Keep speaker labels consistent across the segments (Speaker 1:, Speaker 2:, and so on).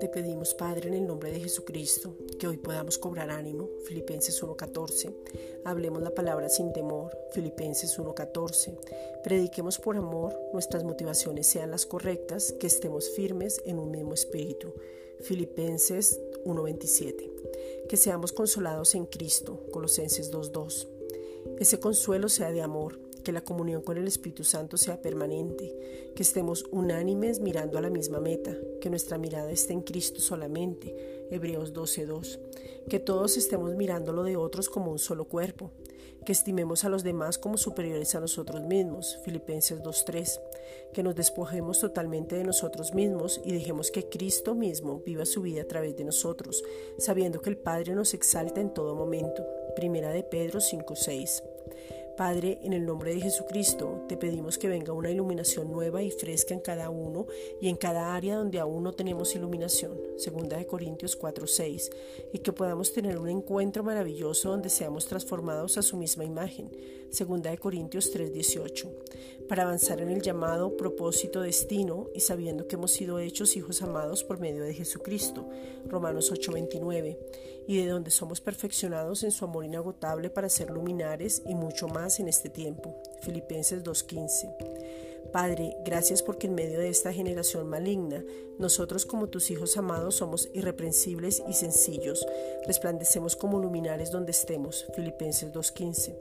Speaker 1: Te pedimos, Padre, en el nombre de Jesucristo, que hoy podamos cobrar ánimo, Filipenses 1.14. Hablemos la palabra sin temor, Filipenses 1.14. Prediquemos por amor, nuestras motivaciones sean las correctas, que estemos firmes en un mismo espíritu, Filipenses 1.27. Que seamos consolados en Cristo, Colosenses 2.2. Ese consuelo sea de amor, que la comunión con el Espíritu Santo sea permanente, que estemos unánimes mirando a la misma meta, que nuestra mirada esté en Cristo solamente, Hebreos 12:2, que todos estemos mirando lo de otros como un solo cuerpo, que estimemos a los demás como superiores a nosotros mismos, Filipenses 2:3, que nos despojemos totalmente de nosotros mismos y dejemos que Cristo mismo viva su vida a través de nosotros, sabiendo que el Padre nos exalta en todo momento, Primera de Pedro 5:6. Padre, en el nombre de Jesucristo, te pedimos que venga una iluminación nueva y fresca en cada uno y en cada área donde aún no tenemos iluminación, segunda de Corintios 4:6, y que podamos tener un encuentro maravilloso donde seamos transformados a su misma imagen, segunda de Corintios 3:18, para avanzar en el llamado, propósito, destino y sabiendo que hemos sido hechos hijos amados por medio de Jesucristo, Romanos 8:29, y de donde somos perfeccionados en su amor inagotable para ser luminares y mucho más en este tiempo. Filipenses 2.15. Padre, gracias porque en medio de esta generación maligna, nosotros como tus hijos amados somos irreprensibles y sencillos, resplandecemos como luminares donde estemos. Filipenses 2.15.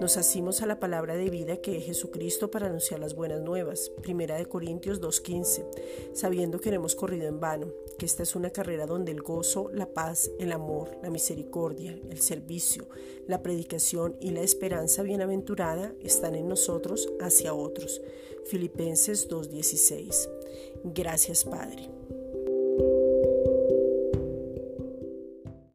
Speaker 1: Nos asimos a la palabra de vida que es Jesucristo para anunciar las buenas nuevas. Primera de Corintios 2.15. Sabiendo que no hemos corrido en vano, que esta es una carrera donde el gozo, la paz, el amor, la misericordia, el servicio, la predicación y la esperanza bienaventurada están en nosotros hacia otros. Filipenses 2.16. Gracias Padre.